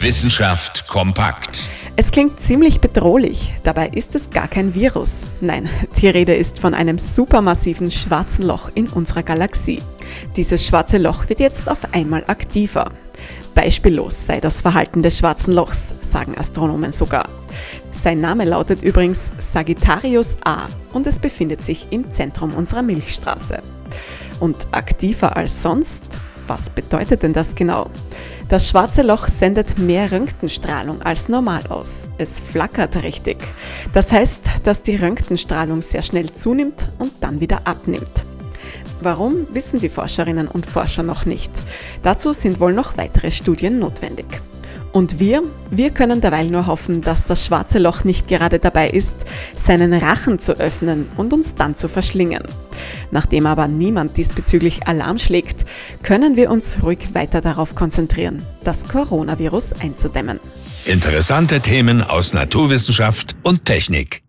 Wissenschaft kompakt. Es klingt ziemlich bedrohlich, dabei ist es gar kein Virus. Nein, die Rede ist von einem supermassiven schwarzen Loch in unserer Galaxie. Dieses schwarze Loch wird jetzt auf einmal aktiver. Beispiellos sei das Verhalten des schwarzen Lochs, sagen Astronomen sogar. Sein Name lautet übrigens Sagittarius A und es befindet sich im Zentrum unserer Milchstraße. Und aktiver als sonst? Was bedeutet denn das genau? Das schwarze Loch sendet mehr Röntgenstrahlung als normal aus. Es flackert richtig. Das heißt, dass die Röntgenstrahlung sehr schnell zunimmt und dann wieder abnimmt. Warum, wissen die Forscherinnen und Forscher noch nicht. Dazu sind wohl noch weitere Studien notwendig. Und wir, wir können derweil nur hoffen, dass das schwarze Loch nicht gerade dabei ist, seinen Rachen zu öffnen und uns dann zu verschlingen. Nachdem aber niemand diesbezüglich Alarm schlägt, können wir uns ruhig weiter darauf konzentrieren, das Coronavirus einzudämmen. Interessante Themen aus Naturwissenschaft und Technik.